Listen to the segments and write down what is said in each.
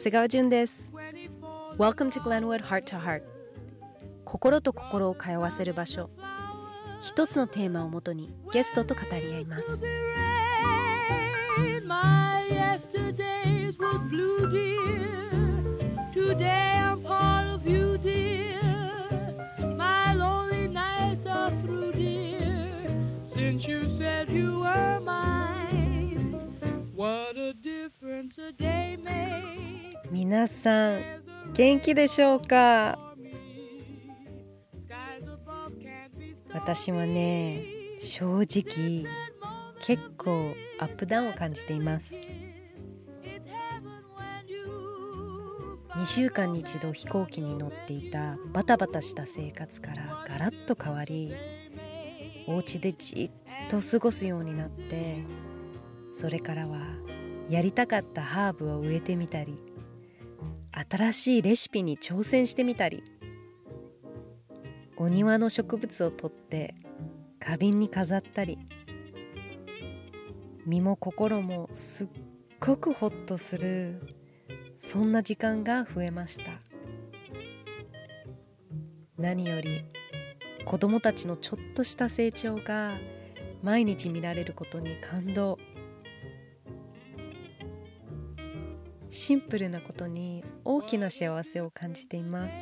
長谷川純です。Welcome to Glenwood Heart to Heart. 心と心を通わせる場所。一つのテーマをもとにゲストと語り合います。皆さん元気でしょうか？私はね正直結構アップダウンを感じています。2週間に一度飛行機に乗っていたバタバタした生活からガラッと変わりお家でじっと過ごすようになってそれからはやりたかったハーブを植えてみたり新しいレシピに挑戦してみたりお庭の植物を取って花瓶に飾ったり身も心もすっごくホッとするそんな時間が増えました。何より子供たちのちょっとした成長が毎日見られることに感動。シンプルなことに大きな幸せを感じています。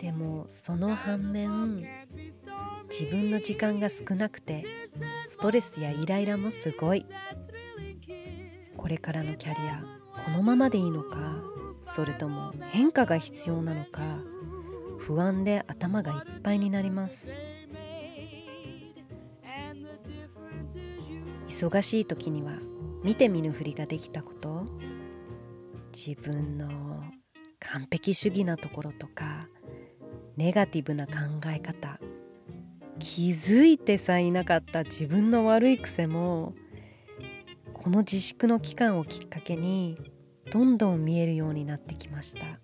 でもその反面自分の時間が少なくてストレスやイライラもすごい。これからのキャリアこのままでいいのかそれとも変化が必要なのか不安で頭がいっぱいになります。忙しい時には見て見ぬふりができたこと自分の完璧主義なところとかネガティブな考え方気づいてさえいなかった自分の悪い癖もこの自粛の期間をきっかけにどんどん見えるようになってきました。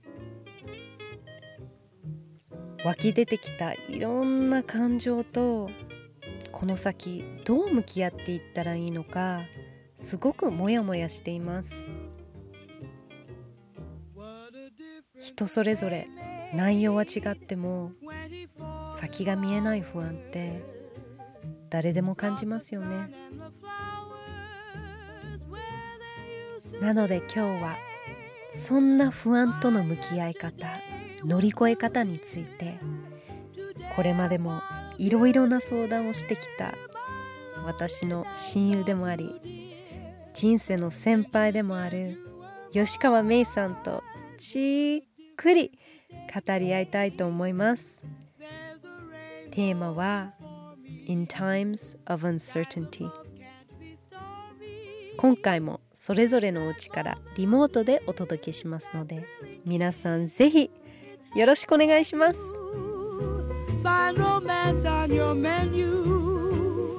湧き出てきたいろんな感情とこの先どう向き合っていったらいいのかすごくモヤモヤしています。人それぞれ内容は違っても先が見えない不安って誰でも感じますよね。なので今日はそんな不安との向き合い方乗り越え方についてこれまでもいろいろな相談をしてきた私の親友でもあり人生の先輩でもある吉川芽衣さんとじっくり語り合いたいと思います。テーマは In Times of Uncertainty 今回もそれぞれのお家からリモートでお届けしますので皆さんぜひよろしくお願いします。Find romance on your menu.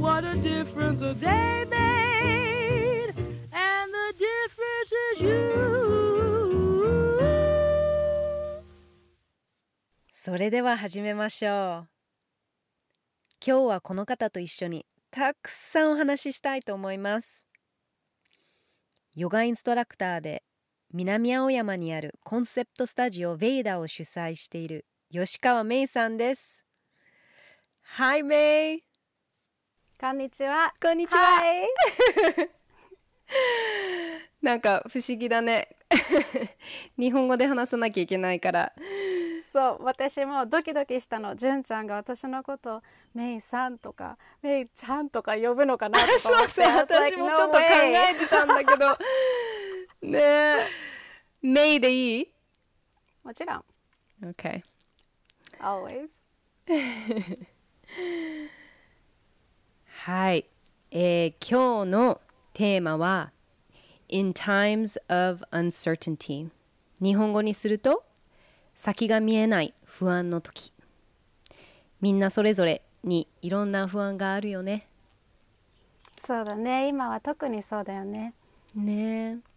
What a difference a day made, and the difference is you. それでは始めましょう今日はこの方と一緒にたくさんお話ししたいと思いますヨガインストラクターで南青山にあるコンセプトスタジオベイダを主催している吉川芽衣さんです Hi メイこんにちは。こんにちは、はい。なんか不思議だね 日本語で話さなきゃいけないからそう、私もドキドキしたの。じゅんちゃんが私のことをメイさんとかメイちゃんとか呼ぶのかなとかそう思って。そう私も "No ちょっと考 way." えてたんだけどねえメイでいい？もちろん。?OK Always. はい、えー今日のテーマは In times of uncertainty 日本語にすると先が見えない不安の時みんなそれぞれにいろんな不安があるよねそうだね。今は特にそうだよね。ねえ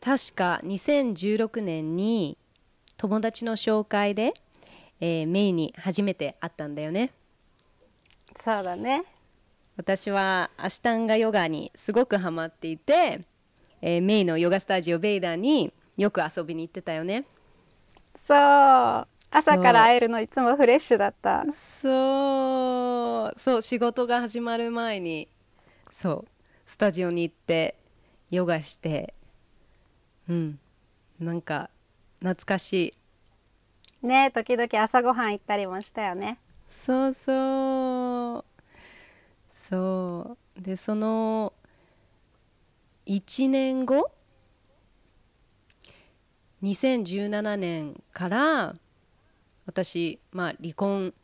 確か2016年に友達の紹介で、えーメイに初めて会ったんだよね。そうだね。私はアシタンガヨガにすごくハマっていて、えーメイのヨガスタジオベイダーによく遊びに行ってたよね。そう。朝から会えるのいつもフレッシュだった。そう。そう仕事が始まる前にそうスタジオに行ってヨガしてうん。なんか懐かしい。ね時々朝ごはん行ったりもしたよね。そうそう。そう。でその1年後？2017年から私、まあ、離婚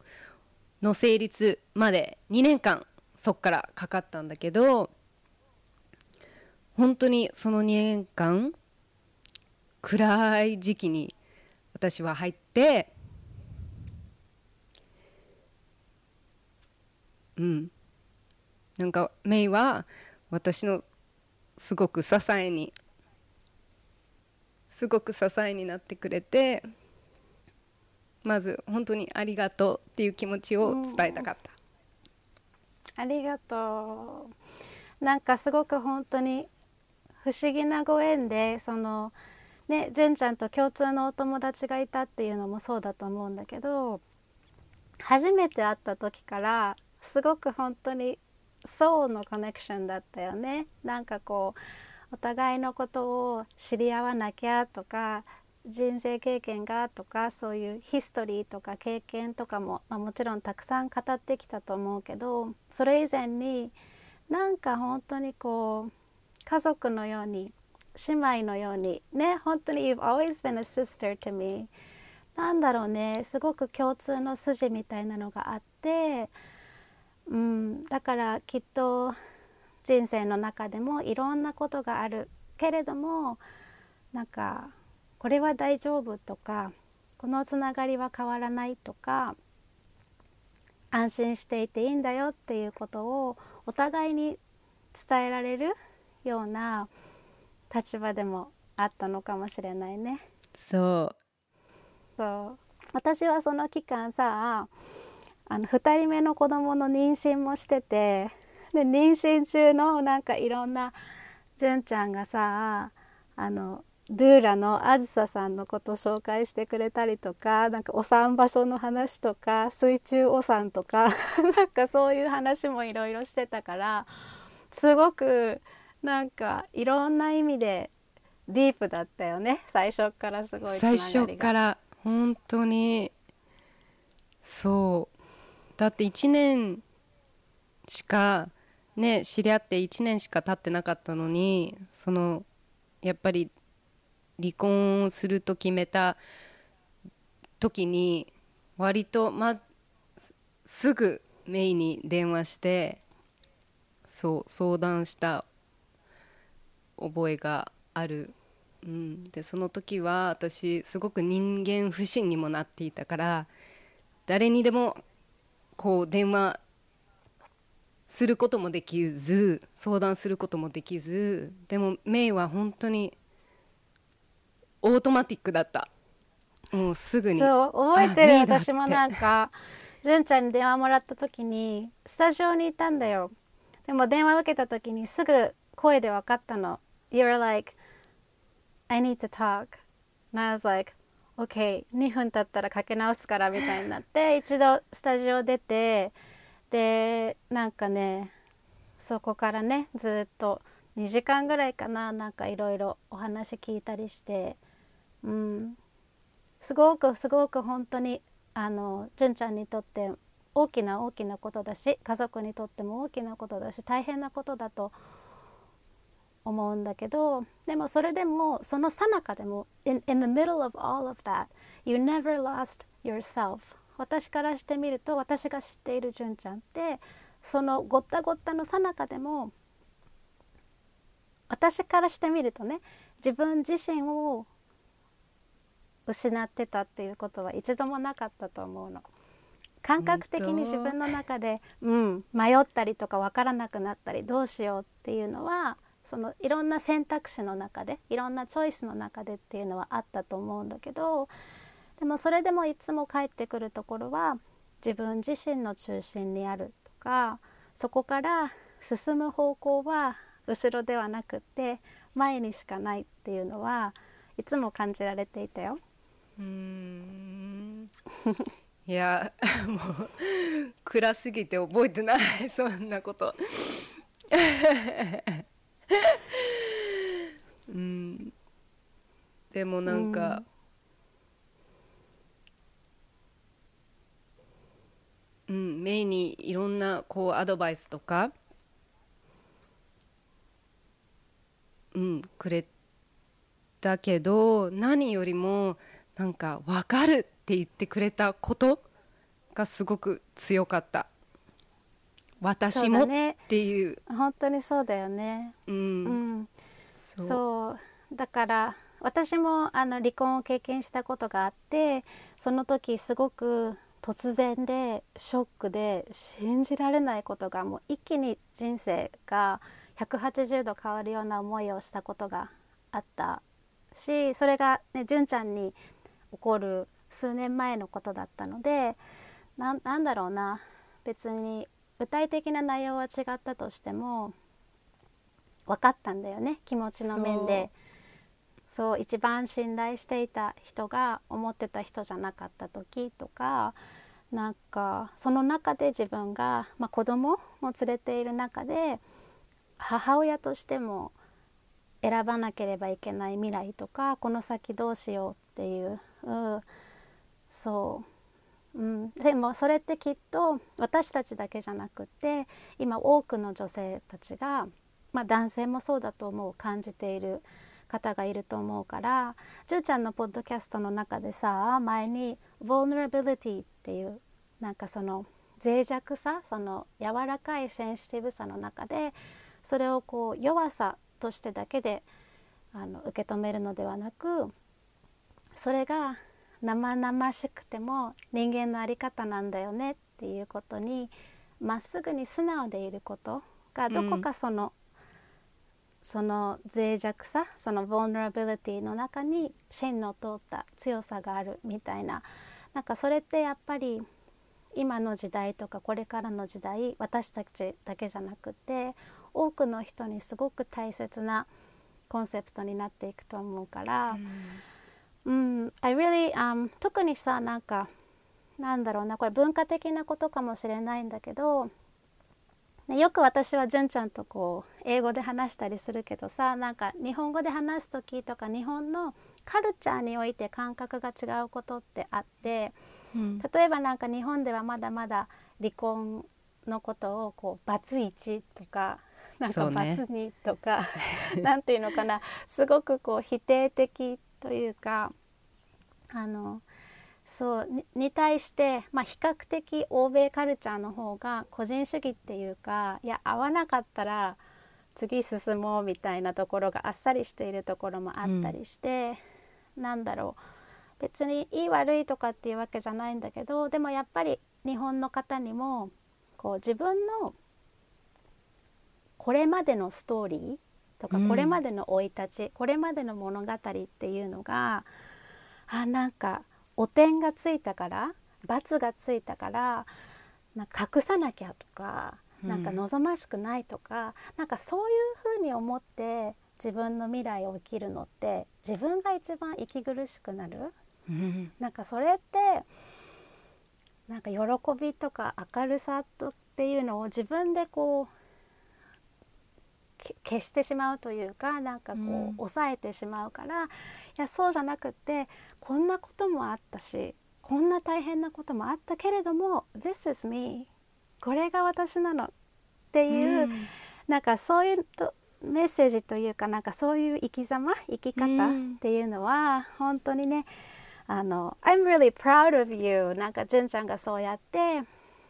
の成立まで2年間そっからかかったんだけど本当にその2年間暗い時期に私は入ってうん。なんかメイは私のすごく支えにすごく支えになってくれてまず本当にありがとうっていう気持ちを伝えたかった、ありがとう。なんかすごく本当に不思議なご縁でそのね純ちゃんと共通のお友達がいたっていうのもそうだと思うんだけど初めて会った時からすごく本当にソのコネクションだったよね。なんかこうお互いのことを知り合わなきゃとか人生経験がとかそういうヒストリーとか経験とかも、まあ、もちろんたくさん語ってきたと思うけどそれ以前になんか本当にこう家族のように姉妹のようにね本当に You've always been a sister to me なんだろうねすごく共通の筋みたいなのがあって、うん、だからきっと人生の中でもいろんなことがあるけれどもなんかこれは大丈夫とかこのつながりは変わらないとか安心していていいんだよっていうことをお互いに伝えられるような立場でもあったのかもしれないね。そうそう私はその期間さあの2人目の子供の妊娠もしててで妊娠中のなんかいろんな純ちゃんがさあのドゥーラのあずささんのこと紹介してくれたりとかなんかお産場所の話とか水中お産とか なんかそういう話もいろいろしてたからすごくなんかいろんな意味でディープだったよね。最初からすごい最初から本当にそう。だって1年しかね知り合って1年しか経ってなかったのにそのやっぱり離婚をすると決めた時に割とま、すすぐメイに電話してそう相談した覚えがある、うん、でその時は私すごく人間不信にもなっていたから誰にでもこう電話することもできず相談することもできずでもメイは本当にオートマティックだった。もうすぐに。そう覚えてる。私もなんか純ちゃんに電話もらった時にスタジオにいたんだよ。でも電話受けた時にすぐ声で分かったの You're like I need to talk. And I was like OK 2分経ったらかけ直すからみたいになって一度スタジオ出てでなんかねそこからねずっと2時間ぐらいかななんかいろいろお話聞いたりしてうん。すごくすごく本当にあの純ちゃんにとって大きな大きなことだし家族にとっても大きなことだし大変なことだと思うんだけどでもそれでもその最中でも in, in the middle of all of that you never lost yourself 私からしてみると私が知っている純ちゃんってそのごったごったの最中でも私からしてみるとね自分自身を失ってたっていうことは一度もなかったと思うの。感覚的に自分の中で、うん、迷ったりとか分からなくなったりどうしようっていうのはそのいろんな選択肢の中でいろんなチョイスの中でっていうのはあったと思うんだけどでもそれでもいつも帰ってくるところは自分自身の中心にあるとかそこから進む方向は後ろではなくって前にしかないっていうのはいつも感じられていたよ。うーん。いや もう暗すぎて覚えてない。そんなこと。うん。でもなんか、うん、メイにいろんなこうアドバイスとか、うん、くれたけど何よりもなんか分かるって言ってくれたことがすごく強かった私もっていう。本当にそうだよね。うん。うん、そう。だから私もあの離婚を経験したことがあってその時すごく突然でショックで信じられないことがもう一気に人生が180度変わるような思いをしたことがあったしそれがね純ちゃんに起こる数年前のことだったのでなんなんだろうな。別に具体的な内容は違ったとしても分かったんだよね気持ちの面で。そう。一番信頼していた人が思ってた人じゃなかった時とかなんかその中で自分が、まあ、子供も連れている中で母親としても選ばなければいけない未来とかこの先どうしようっていう、うん、そう、うん、でもそれってきっと私たちだけじゃなくて今多くの女性たちが、まあ、男性もそうだと思う感じている方がいると思うからじゅうちゃんのポッドキャストの中でさ前に「vulnerability」っていうなんかその脆弱さその柔らかいセンシティブさの中でそれをこう弱さとしてだけであの受け止めるのではなくそれが生々しくても人間の在り方なんだよねっていうことにまっすぐに素直でいることがどこかその、その脆弱さその vulnerability の中に芯の通った強さがあるみたいな。なんかそれってやっぱり今の時代とかこれからの時代私たちだけじゃなくて多くの人にすごく大切なコンセプトになっていくと思うから、うん、I really、um, 特にさなんかなんだろうなこれ文化的なことかもしれないんだけど、ね、よく私は純ちゃんとこう英語で話したりするけどさなんか日本語で話す時とか日本のカルチャーにおいて感覚が違うことってあって。うん例えばなんか日本ではまだまだ離婚のことをこうバツ1とかなんかバツ2とか、なんていうのかなすごくこう否定的というかあのそうに対して、まあ、比較的欧米カルチャーの方が個人主義っていうかいや合わなかったら次進もうみたいなところがあっさりしているところもあったりして、なんだろう。別にいい悪いとかっていうわけじゃないんだけどでもやっぱり日本の方にもこう自分のこれまでのストーリーとか、うん。これまでの生い立ちこれまでの物語っていうのがあなんかお点がついたから罰がついたからなんか隠さなきゃとかなんか望ましくないとか、なんかそういうふうに思って自分の未来を生きるのって自分が一番息苦しくなる。うん。なんかそれってなんか喜びとか明るさとっていうのを自分でこうけ消してしまうというかなんかこう、うん。抑えてしまうからいやそうじゃなくってこんなこともあったしこんな大変なこともあったけれども「This is me」これが私なのっていう、うん。なんかそういうとメッセージというかなんかそういう生き様生き方うん。っていうのは本当にねあの I'm really proud of you なんか純ちゃんがそうやって、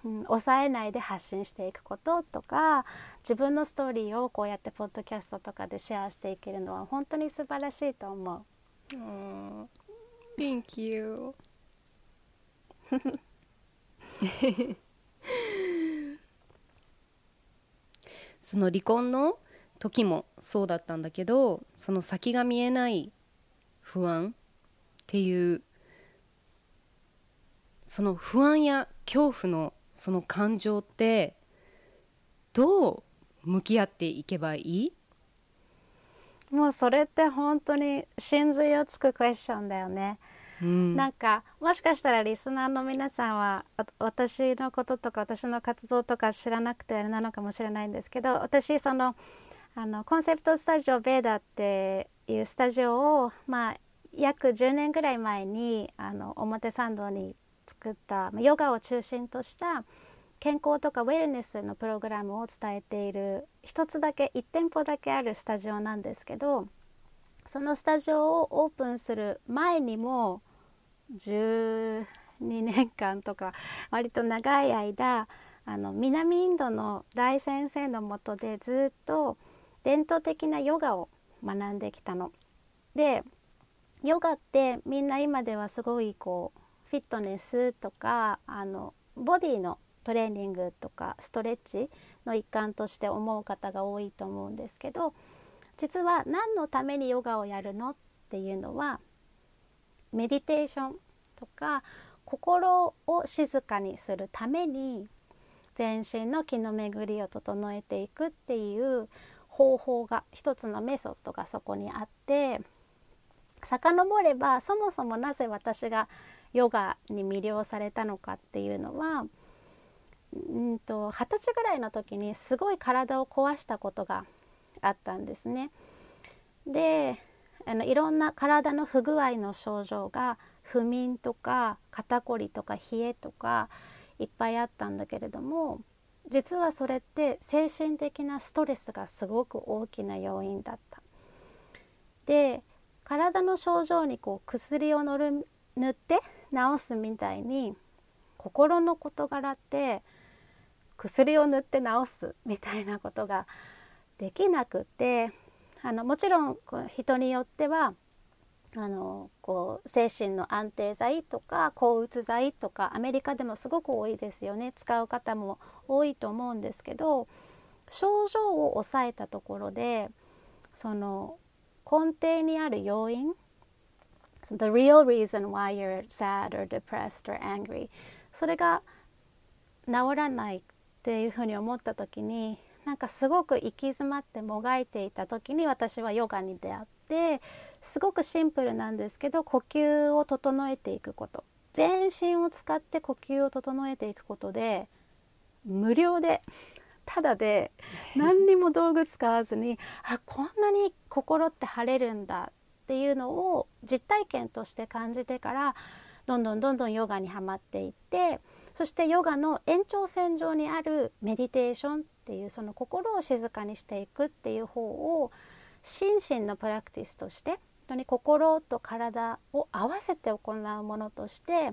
うん、抑えないで発信していくこととか自分のストーリーをこうやってポッドキャストとかでシェアしていけるのは本当に素晴らしいと思う。うん Thank you その離婚の時もそうだったんだけどその先が見えない不安っていうその不安や恐怖のその感情ってどう向き合っていけばいい？もうそれって本当に真髄をつくクエスチョンだよね。うんなんかもしかしたらリスナーの皆さんはわ私のこととか私の活動とか知らなくてあれなのかもしれないんですけど私そのあのコンセプトスタジオベーダっていうスタジオを、まあ、約10年ぐらい前にあの表参道に作ったヨガを中心とした健康とかウェルネスのプログラムを伝えている一つだけ1店舗だけあるスタジオなんですけどそのスタジオをオープンする前にも12年間とか割と長い間あの南インドの大先生のもとでずっと伝統的なヨガを学んできたの。でヨガってみんな今ではすごいこうフィットネスとかあのボディのトレーニングとかストレッチの一環として思う方が多いと思うんですけど実は何のためにヨガをやるのっていうのはメディテーションとか心を静かにするために全身の気の巡りを整えていくっていう方法が一つのメソッドがそこにあって遡ればそもそもなぜ私がヨガに魅了されたのかっていうのはうんと二十歳ぐらいの時にすごい体を壊したことがあったんですね。であのいろんな体の不具合の症状が不眠とか肩こりとか冷えとかいっぱいあったんだけれども実はそれって精神的なストレスがすごく大きな要因だった。で体の症状にこう薬を塗る塗って治すみたいに心の事柄って薬を塗って治すみたいなことができなくてあのもちろん人によってはあのこう精神の安定剤とか抗うつ剤とかアメリカでもすごく多いですよね。使う方も多いと思うんですけど症状を抑えたところでその根底にある要因 the real reason why you're sad or depressed or angry それが治らないっていうふうに思った時になんかすごく行き詰まってもがいていた時に私はヨガに出会ってすごくシンプルなんですけど呼吸を整えていくこと。全身を使って呼吸を整えていくことで無料でただで 何にも道具使わずにあこんなに心って晴れるんだっていうのを実体験として感じてからどんどんどんどんヨガにはまっていってそしてヨガの延長線上にあるメディテーションっていうその心を静かにしていくっていう方を心身のプラクティスとして本当に心と体を合わせて行うものとして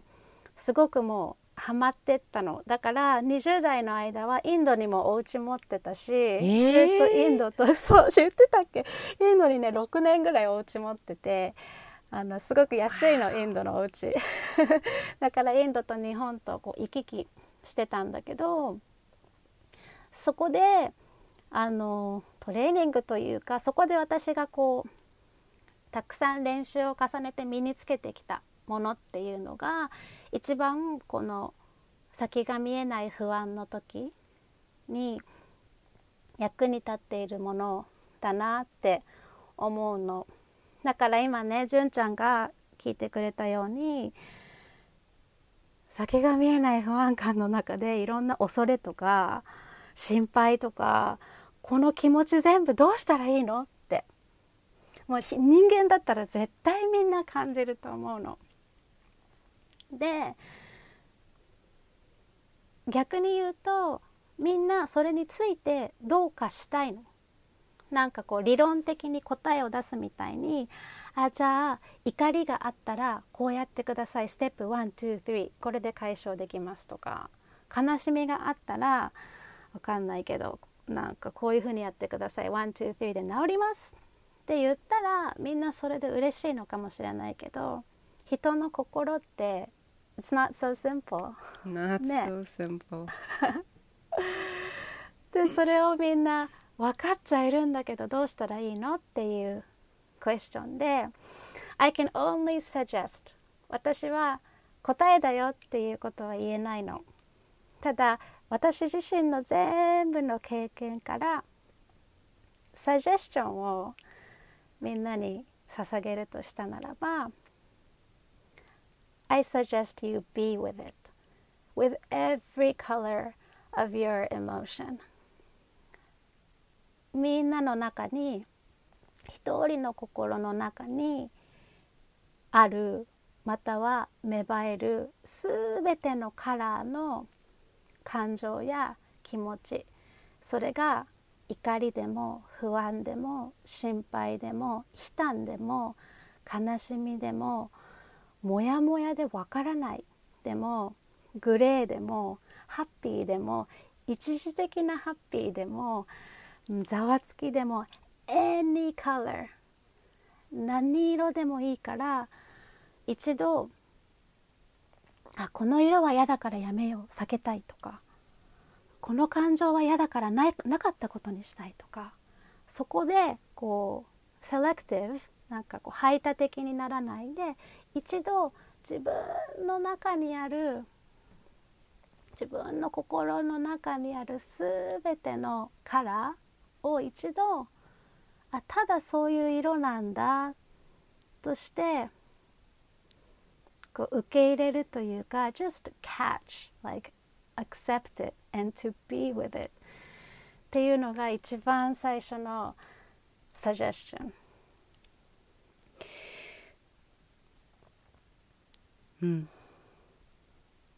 すごくもうハマってったの。だから20代の間はインドにもお家持ってたし、ー。ずっとインドと そう言ってたっけ？インドにね6年ぐらいお家持っててあのすごく安いのインドのお家。だからインドと日本とこう行き来してたんだけどそこであのトレーニングというかそこで私がこうたくさん練習を重ねて身につけてきたものっていうのが一番この先が見えない不安の時に役に立っているものだなって思うのだから今ね純ちゃんが聞いてくれたように先が見えない不安感の中でいろんな恐れとか心配とかこの気持ち全部どうしたらいいのってもう人間だったら絶対みんな感じると思うの。で逆に言うとみんなそれについてどうかしたいの。なんかこう理論的に答えを出すみたいにあじゃあ怒りがあったらこうやってください。ステップ123これで解消できますとか悲しみがあったらわかんないけどなんかこういうふうにやってください。123で治ります。って言ったらみんなそれで嬉しいのかもしれないけど人の心って It's not so simple. Not ね。so simple. でそれをみんな分かっちゃいるんだけどどうしたらいいのっていうクエスチョンで I can only suggest. 私は答えだよっていうことは言えないの。ただ私自身の全部の経験からサジェスチョンをみんなに捧げるとしたならば I suggest you be with it with every color of your emotion. みんなの中に一人の心の中にあるまたは芽生えるすべてのカラーの感情や気持ちそれが怒りでも不安でも心配でも悲嘆でも悲しみでもモヤモヤでわからない。でもグレーでもハッピーでも一時的なハッピーでもざわつきでも any color 何色でもいいから一度あこの色は嫌だからやめよう避けたいとかこの感情は嫌だからななかったことにしたいとかそこでこうセレクティブなんかこう排他的にならないで一度自分の中にある自分の心の中にある全てのカラーを一度あただそういう色なんだとしてこう受け入れるというか just catch like accept it and to be with it っていうのが一番最初の suggestion うん。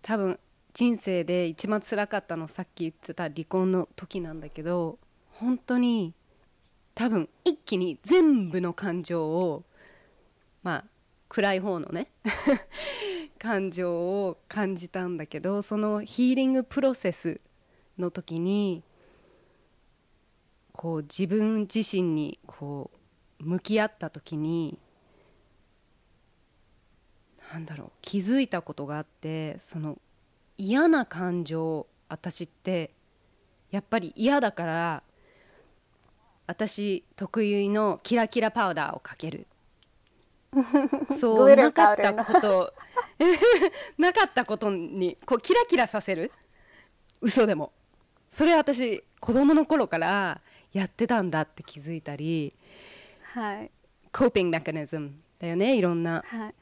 多分人生で一番辛かったのさっき言ってた離婚の時なんだけど本当に多分一気に全部の感情をまあ暗い方のね 感情を感じたんだけどそのヒーリングプロセスの時にこう自分自身にこう向き合った時になんだろう気づいたことがあってその嫌な感情私ってやっぱり嫌だから私得意のキラキラパウダーをかける。そうなかったこと。なかったことにこうキラキラさせる？嘘でも。それは私子供の頃からやってたんだって気づいたり。はい。コーピングメカニズムだよねいろんな。はい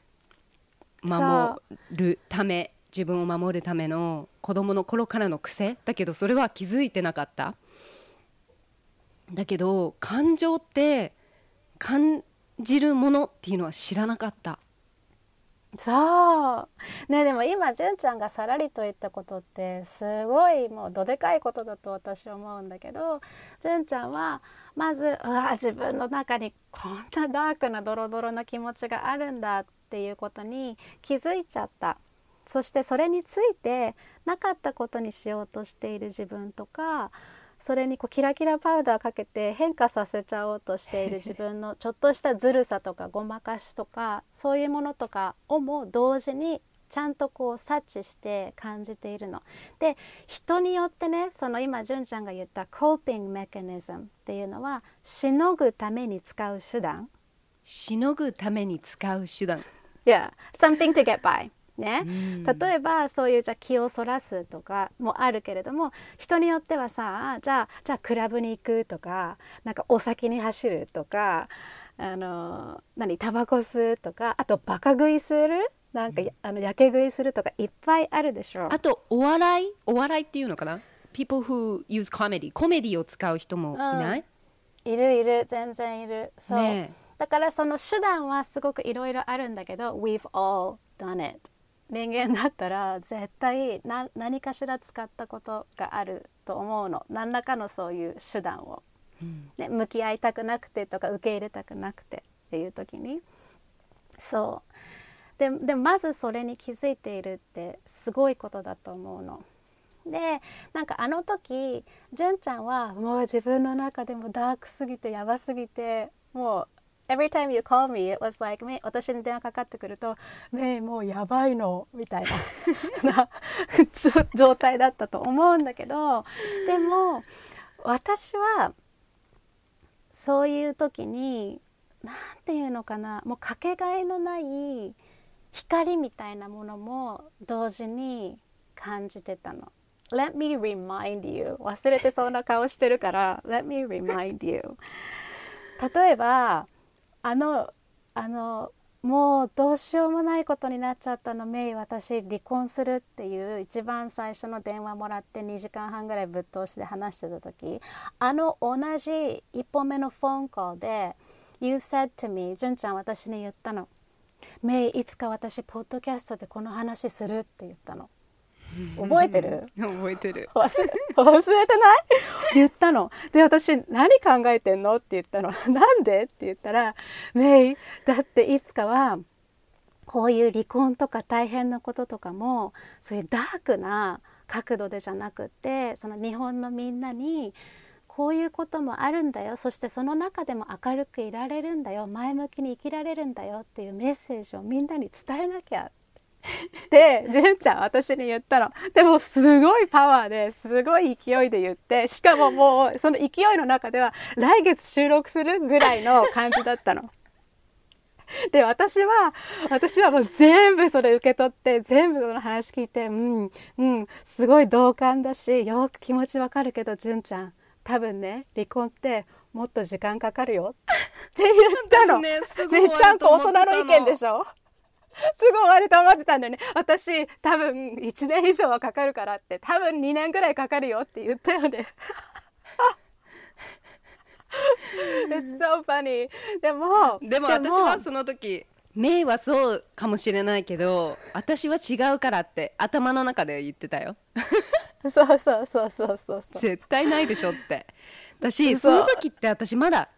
守るため自分を守るための子供の頃からの癖。だけどそれは気づいてなかった。だけど感情って感じるものっていうのは知らなかった。そう。ねでも今純ちゃんがさらりと言ったことってすごいもうどでかいことだと私は思うんだけど純ちゃんはまずうわ自分の中にこんなダークなドロドロな気持ちがあるんだっていうことに気づいちゃった。そしてそれについてなかったことにしようとしている自分とかそれにこうキラキラパウダーかけて変化させちゃおうとしている 自分のちょっとしたずるさとかごまかしとかそういうものとかをも同時にちゃんとこう察知して感じているの。で人によってねその今純ちゃんが言ったコーピングメカニズムっていうのはしのぐために使う手段。しのぐために使う手段 Yeah, something to get by. ね、ん例えばそういうじゃあ気をそらすとかもあるけれども人によってはさじゃあじゃあクラブに行くとかなんかお酒に走るとかあの何タバコ吸うとかあとバカ食いする？なんか、あのやけ食いするとかいっぱいあるでしょ。あとお笑い？お笑いっていうのかな？People who use comedy コメディを使う人もいない、いるいる。全然いる。そう、ねだからその手段はすごくいろいろあるんだけど We've all done it 人間だったら絶対な何かしら使ったことがあると思うの。何らかのそういう手段を、ね、向き合いたくなくてとか受け入れたくなくてっていう時に。そう。ででまずそれに気づいているってすごいことだと思うの。でなんかあの時純ちゃんはもう自分の中でもダークすぎてやばすぎてもう Every time you call me it was like め私に電話かかってくると「めいもうやばいの」みたいな な状態だったと思うんだけどでも私はそういう時に何て言うのかなもうかけがえのない光みたいなものも同時に感じてたの。Let me remind you 忘れてそうな顔してるから Let me remind you 例えばあのあのもうどうしようもないことになっちゃったのメイ私離婚するっていう一番最初の電話もらって2時間半ぐらいぶっ通しで話してた時あの同じ1本目のフォンコーで You said to me 純ちゃん私に言ったのメイいつか私ポッドキャストでこの話するって言ったの。覚えてる？覚えてる。忘れ 忘れてない？言ったの。で私何考えてんの？って言ったの。なんで？って言ったらメイだっていつかはこういう離婚とか大変なこととかもそういうダークな角度でじゃなくってその日本のみんなにこういうこともあるんだよ。そしてその中でも明るくいられるんだよ。前向きに生きられるんだよっていうメッセージをみんなに伝えなきゃで純ちゃん私に言ったのでもすごいパワーですごい勢いで言ってしかももうその勢いの中では来月収録するぐらいの感じだったの。で私は私はもう全部それ受け取って全部その話聞いてうんうんすごい同感だしよく気持ちわかるけど純ちゃん多分ね離婚ってもっと時間かかるよって言ったの、私ねすごいめっちゃんと思ってたの人の意見でしょ？すぐ終わると思ってたんだよね。私多分1年以上はかかるからって。多分2年ぐらいかかるよって言ったよね。It's so funny でもでも私はその時メイはそうかもしれないけど私は違うからって頭の中で言ってたよ。そうそうそうそうそうそう。絶対ないでしょって。私嘘。その時って私まだ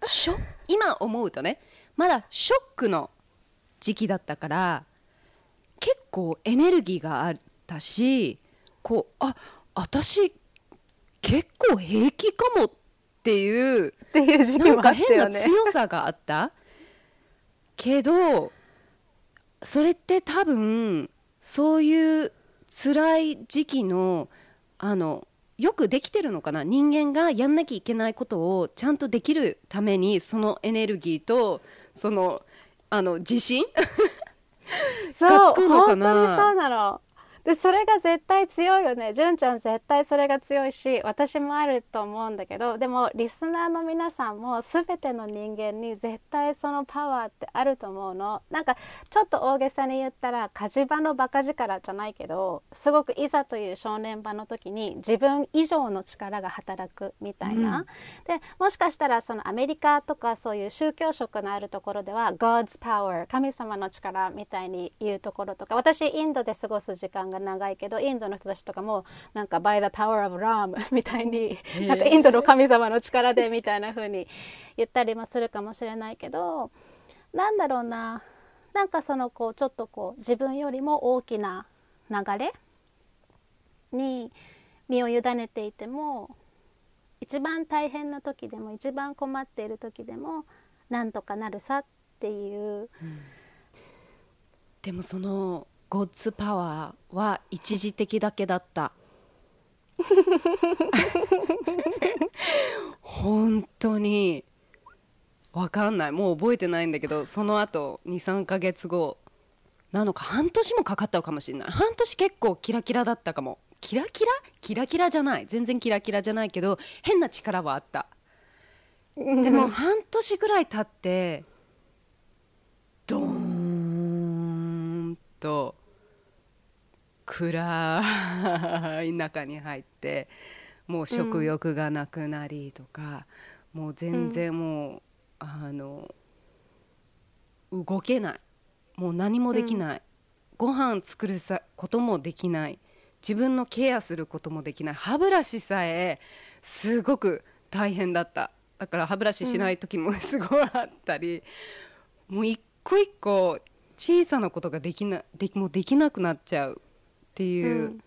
今思うとねまだショックの時期だったから結構エネルギーがあったしこうあ私結構平気かもっていうっていう時期なんかもあった変な強さがあった。けどそれって多分そういう辛い時期のあのよくできてるのかな？人間がやんなきゃいけないことをちゃんとできるためにそのエネルギーとそのあの自信？そうがつくのかな？本当にそうなのでそれが絶対強いよね。純ちゃん絶対それが強いし私もあると思うんだけどでもリスナーの皆さんも全ての人間に絶対そのパワーってあると思うの。なんかちょっと大げさに言ったら火事場のバカ力じゃないけどすごくいざという正念場の時に自分以上の力が働くみたいな、でもしかしたらそのアメリカとかそういう宗教色のあるところでは God's power 神様の力みたいに言うところとか私インドで過ごす時間が長いけどインドの人たちとかもなんか by the power of Ram みたいになんかインドの神様の力でみたいな風に言ったりもするかもしれないけどなんだろうな。なんかそのこうちょっとこう自分よりも大きな流れに身を委ねていても一番大変な時でも一番困っている時でもなんとかなるさっていう。でもそのゴッツパワーは一時的だけだった。本当にわかんない。もう覚えてないんだけどその後23ヶ月後。なのか半年もかかったかもしれない。半年結構キラキラだったかも。キラキラ？キラキラじゃない。全然キラキラじゃないけど変な力はあった。でも半年ぐらい経ってドーンと暗い中に入ってもう食欲がなくなりとか、もう全然もう、あの動けない。もう何もできない、ご飯作るさこともできない。自分のケアすることもできない。歯ブラシさえすごく大変だった。だから歯ブラシしない時もすごいあったり、もう一個一個小さなことができなでもうできなくなっちゃうっていう、うん。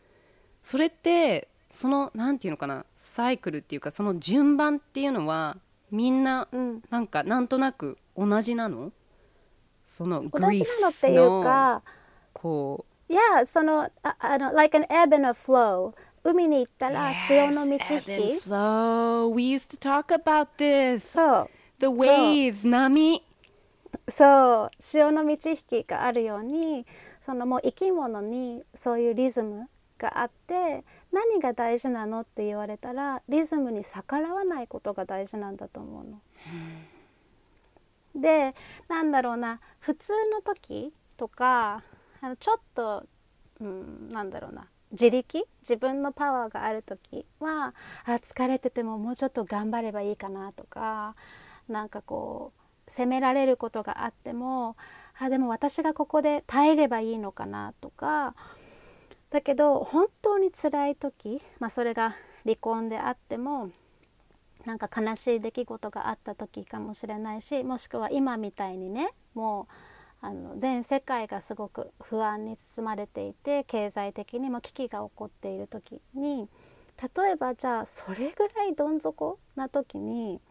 それってそのなんていうのかな？サイクルっていうかその順番っていうのはみんなうん。なんかなんとなく同じなの？そのグ同じなのっていうかこいやそのああの like an ebb and a flow 海に行ったうら潮の満ち引き。flow. We used to talk about this. そう。The waves 波。そう。潮の満ち引きがあるようにそのもう生き物にそういうリズムがあって何が大事なのって言われたらリズムに逆らわないことが大事なんだと思うの。でなんだろうな普通の時とかあのちょっと、うん、なんだろうな自力？自分のパワーがある時はあ疲れててももうちょっと頑張ればいいかなとかなんかこう責められることがあってもあでも私がここで耐えればいいのかなとか。だけど本当に辛い時、まあ、それが離婚であってもなんか悲しい出来事があった時かもしれないしもしくは今みたいにねもうあの全世界がすごく不安に包まれていて経済的にも危機が起こっている時に例えばじゃあそれぐらいどん底な時に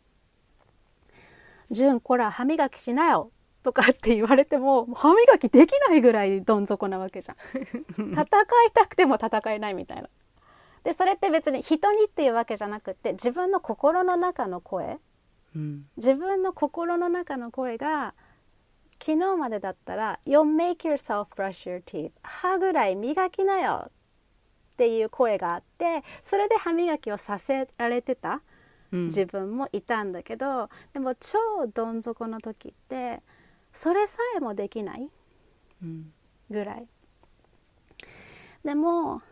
「純こら歯磨きしなよ」とかって言われても歯磨きできないぐらいどん底なわけじゃん。戦いたくても戦えないみたいな。でそれって別に人にっていうわけじゃなくって自分の心の中の声うん自分の心の中の声が昨日までだったら「You'll make yourself brush your teeth」歯ぐらい磨きなよっていう声があってそれで歯磨きをさせられてたうん自分もいたんだけど、でも超どん底の時ってそれさえもできないうんぐらい。でも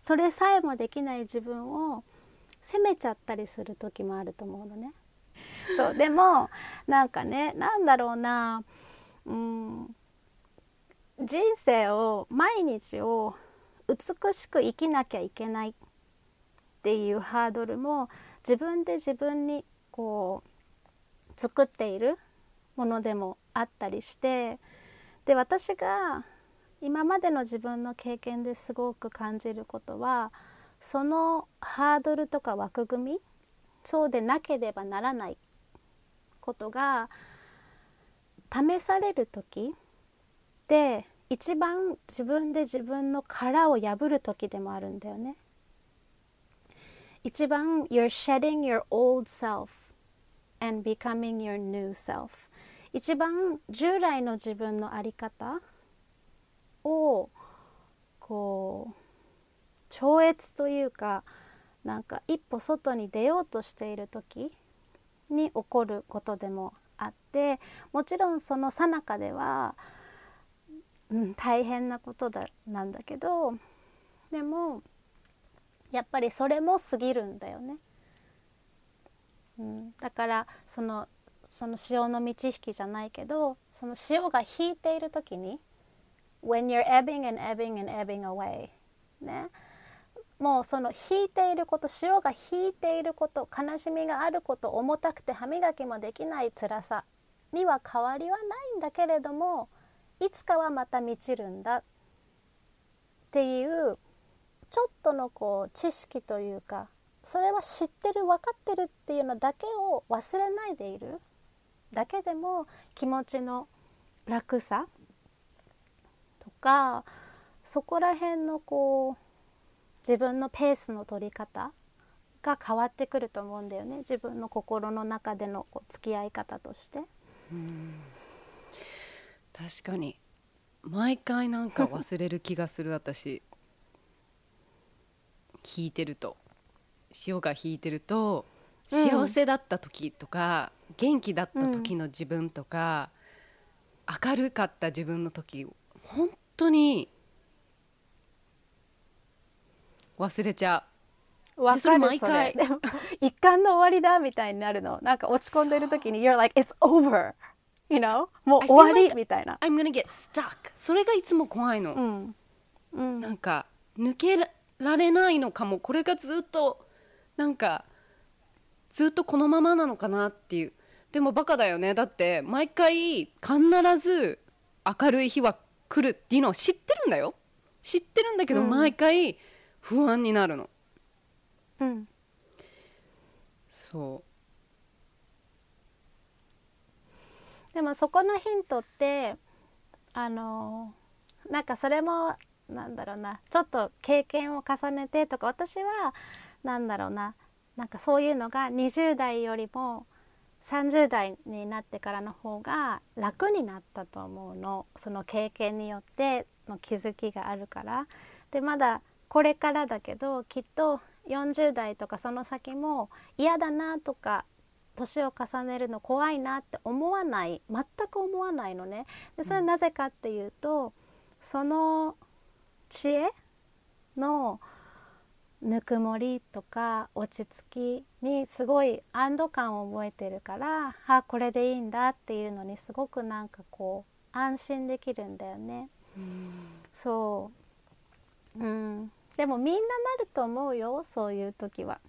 それさえもできない自分を責めちゃったりする時もあると思うのね。そうでもなんかねなんだろうな。うん。人生を毎日を美しく生きなきゃいけないっていうハードルも自分で自分にこう作っているものでもあったりしてで私が今までの自分の経験ですごく感じることはそのハードルとか枠組みそうでなければならないことが試される時で一番自分で自分の殻を破る時でもあるんだよね。一番 You're shedding your old self and becoming your new self 一番従来の自分の在り方をこう超越というかなんか一歩外に出ようとしている時に起こることでもあってもちろんその最中では、うん、大変なことだなんだけどでもやっぱりそれも過ぎるんだよね。うん、だからそのその潮の満ち引きじゃないけどその潮が引いている時に When you're ebbing and ebbing and ebbing away ね。もうその引いていること潮が引いていること悲しみがあること重たくて歯磨きもできない辛さには変わりはないんだけれどもいつかはまた満ちるんだ。っていうちょっとのこう知識というかそれは知ってる分かってるっていうのだけを忘れないでいる。だけでも気持ちの楽さとかそこら辺のこう自分のペースの取り方が変わってくると思うんだよね。自分の心の中でのこう付き合い方として。確かに。毎回なんか忘れる気がする私。弾いてると。潮が弾いてるとうん。幸せだった時とか、元気だった時の自分とか、明るかった自分の時本当に忘れちゃわそれかるそ毎回一巻の終わりだみたいになるの。なんか落ち込んでる時に「You're like it's over」you know? もう終わり like みたいな。I'm gonna get stuck. それがいつも怖いの、うん。うん。なんか抜けられないのかも。これがずっとなんかずっとこのままなのかなっていう。でもバカだよね。だって毎回必ず明るい日は来るっていうのは知ってるんだよ。知ってるんだけど、うん毎回不安になるの。うん。そでもそこのヒントってあのなんかそれもなんだろうな。ちょっと経験を重ねてとか私はなんだろうな。なんかそういうのが20代よりも30代になってからの方が楽になったと思うの。その経験によっての気づきがあるから。でまだこれからだけどきっと40代とかその先も嫌だなとか年を重ねるの怖いなって思わない。全く思わないのね。でそれはなぜかっていうと、その知恵のぬくもりとか落ち着きにすごい安堵感を覚えてるからあこれでいいんだっていうのにすごくなんかこう安心できるんだよね。そう、うん、でもみんななると思うよそういう時は。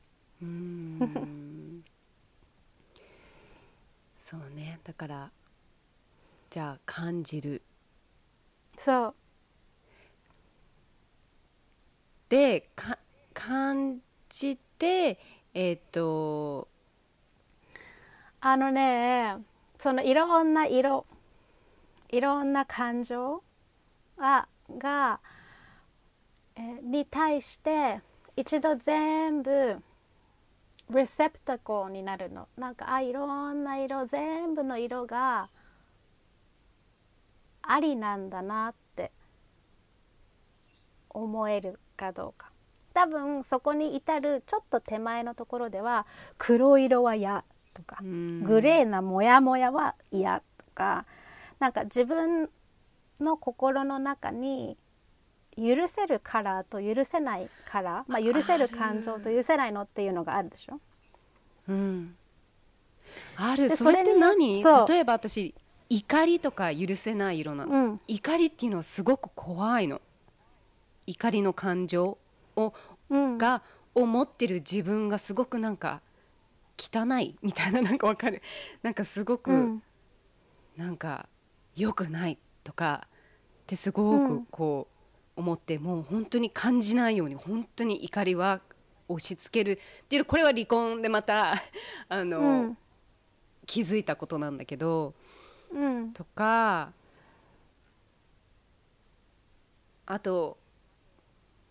うーん。そうね。だからじゃあ感じる。そう。でか感じてえっ、とあのねそのいろんな色いろんな感情あが、えに対して一度全部レセプタコになるの。なんかあいろんな色全部の色がありなんだなって思えるかどうか。多分そこに至るちょっと手前のところでは黒色は嫌とかうん。グレーなモヤモヤは嫌とかなんか自分の心の中に許せるカラーと許せないカラー、まあ、許せる感情と許せないのっていうのがあるでしょ？うん。ある。でそれって何？例えば私怒りとか許せない色なの、うん。怒りっていうのはすごく怖いの。怒りの感情をうん。がを持ってる自分がすごくなんか汚いみたいななんかわかる。なんかすごく、うん。なんか良くないとかってすごくうん。こう思って、もう本当に感じないように本当に怒りは押し付けるっていうこれは離婚でまたあの、うん。気づいたことなんだけどうん。とかあと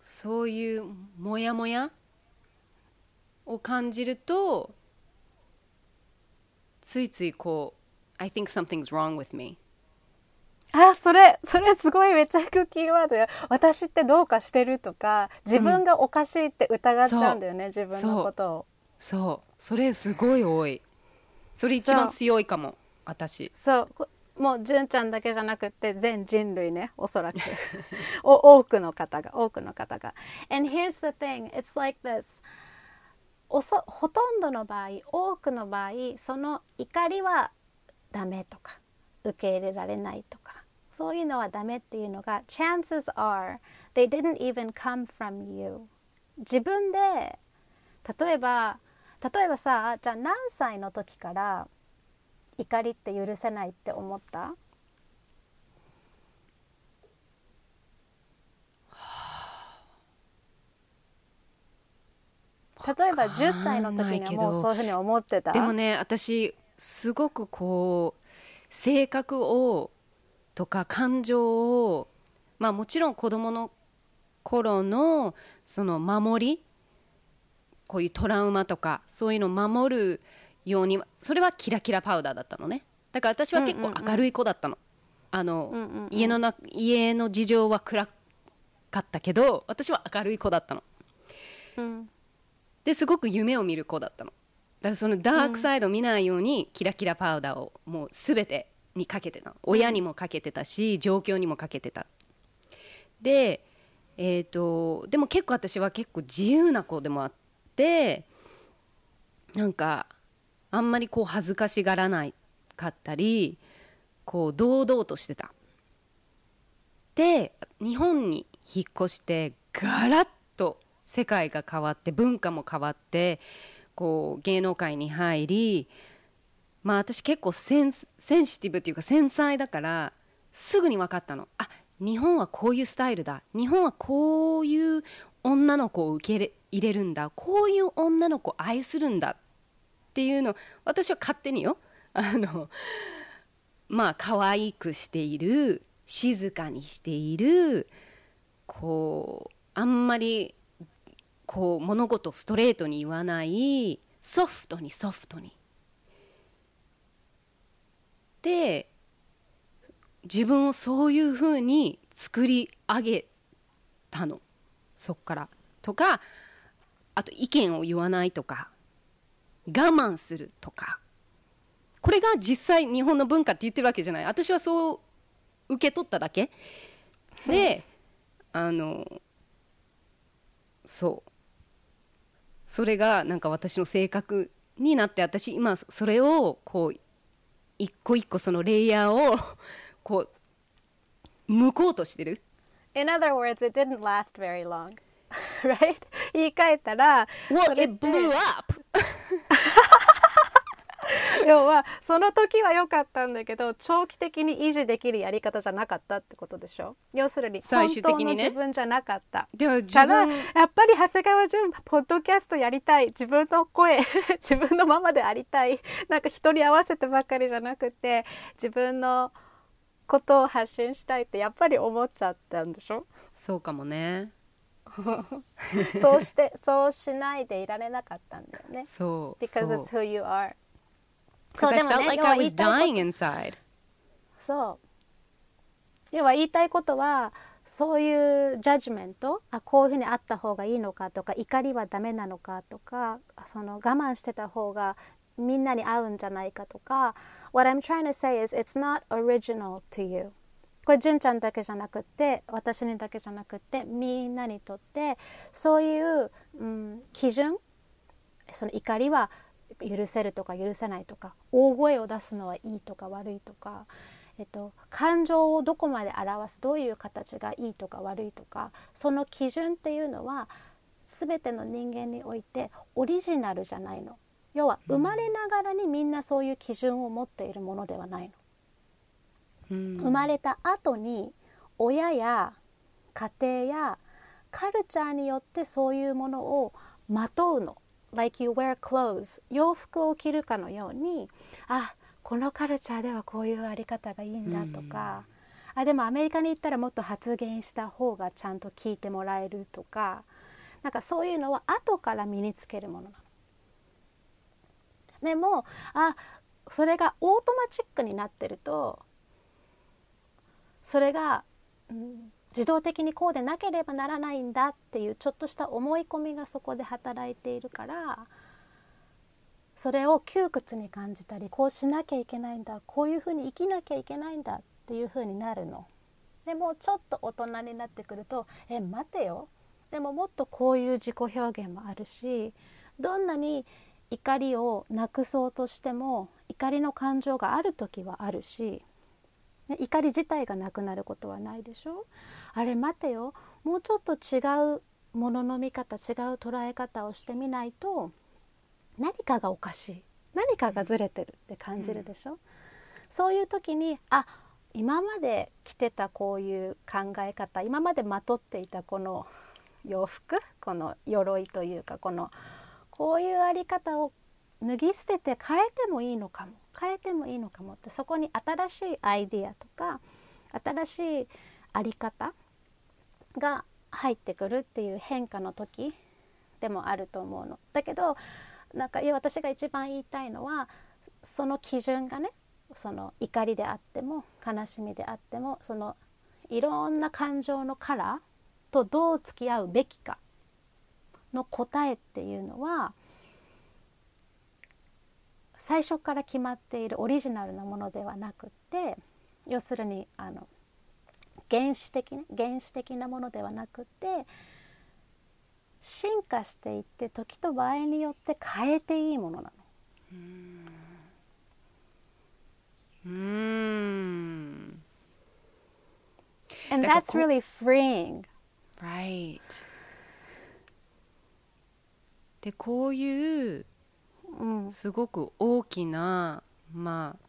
そういうモヤモヤを感じるとついついこう「I think something's wrong with me」あそれそれすごいめっちゃ引くキーワードよ。私ってどうかしてるとか自分がおかしいって疑っちゃうんだよね、自分のことを。そう。それすごい多い。それ一番強いかも私。そう。こもう純ちゃんだけじゃなくって全人類ねおそらく。お多くの方が多くの方が。And here's the thing it's like this. おそほとんどの場合多くの場合その怒りはダメとか受け入れられないとかそういうのはダメっていうのが chances are they didn't even come from you. 自分で例えば例えばさじゃあ何歳の時から怒りって許せないって思った？例えば10歳の時にはもうそういうふうに思ってた？でもね私すごくこう性格をとか感情をまあもちろん子供の頃のその守り？こういうトラウマとかそういうのを守るようにそれはキラキラパウダーだったのね。だから私は結構明るい子だったの、あの、うんうんうん。家のな家の事情は暗かったけど私は明るい子だったの。うん。ですごく夢を見る子だったの。だからそのダークサイドを見ないようにキラキラパウダーをもう全てにかけてた。親にもかけてたし状況にもかけてた。でえー、とでも結構私は結構自由な子でもあってなんかあんまりこう恥ずかしがらないかったりこう堂々としてた。で日本に引っ越してガラッと世界が変わって文化も変わってこう芸能界に入りまあ私結構センセンシティブっていうか繊細だからすぐに分かったの。あ日本はこういうスタイルだ。日本はこういう女の子を受け入れるんだ。こういう女の子を愛するんだ。っていうの私は勝手によ あのまあ可愛くしている静かにしているこうあんまりこう物事をストレートに言わないソフトにソフトに。で自分をそういうふうに作り上げたのそっから。とかあと意見を言わないとか。我慢するとかこれが実際日本の文化って言ってるわけじゃない私はそう受け取っただけであのそうそれがなんか私の性格になって私今それをこう一個一個そのレイヤーを こう向こうとしてる In other words, it didn't last very long. right? 言い換えたら、Well, it て blew up! 要はその時は良かったんだけど長期的に維持できるやり方じゃなかったってことでしょ？要するに最本当の終的にね自分じゃなかった。では自かやっぱり長谷川潤ポッドキャストやりたい自分の声 自分のままでありたいなんか人に合わせてばっかりじゃなくて自分のことを発信したいってやっぱり思っちゃったんでしょ？そうかもね そうしてそうしないでいられなかったんだよね。そう Because そう it's who you are. Because I でもね inside. そう。要は言いたいことはそういうジャッジメントあこういうふうにあった方がいいのかとか怒りはダメなのかとかその我慢してた方がみんなに合うんじゃないかとか What I'm trying to say is it's not original to you. これ純ちゃんだけじゃなくって私にだけじゃなくってみんなにとってそういう、うん、基準その怒りは許せるとか許せないとか大声を出すのはいいとか悪いとか、えっと、感情をどこまで表すどういう形がいいとか悪いとかその基準っていうのは全ての人間においてオリジナルじゃないの。要は生まれながらにみんなそういう基準を持っているものではないの。うん。生まれた後に親や家庭やカルチャーによってそういうものをまとうの like you wear clothes 洋服を着るかのようにあこのカルチャーではこういうあり方がいいんだとか、あでもアメリカに行ったらもっと発言した方がちゃんと聞いてもらえるとかなんかそういうのは後から身につけるものなの。でもあそれがオートマチックになってるとそれが、うん自動的にこうでなければならないんだっていうちょっとした思い込みがそこで働いているからそれを窮屈に感じたりこうしなきゃいけないんだこういうふうに生きなきゃいけないんだっていうふうになるの。でもちょっと大人になってくると「え待てよ」でももっとこういう自己表現もあるしどんなに怒りをなくそうとしても怒りの感情がある時はあるし怒り自体がなくなることはないでしょ？あれ待てよ。もうちょっと違うものの見方違う捉え方をしてみないと何かがおかしい。何かがずれてるって感じるでしょ、そういう時にあ今まで着てたこういう考え方今までまとっていたこの洋服この鎧というかこのこういうあり方を脱ぎ捨てて変えてもいいのかも。変えてもいいのかもってそこに新しいアイディアとか新しいあり方が入ってくるっていう変化の時でもあると思うの。だけどなんかいや私が一番言いたいのはその基準がねその怒りであっても悲しみであってもそのいろんな感情のカラーとどう付き合うべきかの答えっていうのは最初から決まっているオリジナルなものではなくって要するにあの原始的ね原始的なものではなくって進化していって時と場合によって変えていいものなの。うーん And that's こ really freeing. right でこういううん、すごく大きなまあ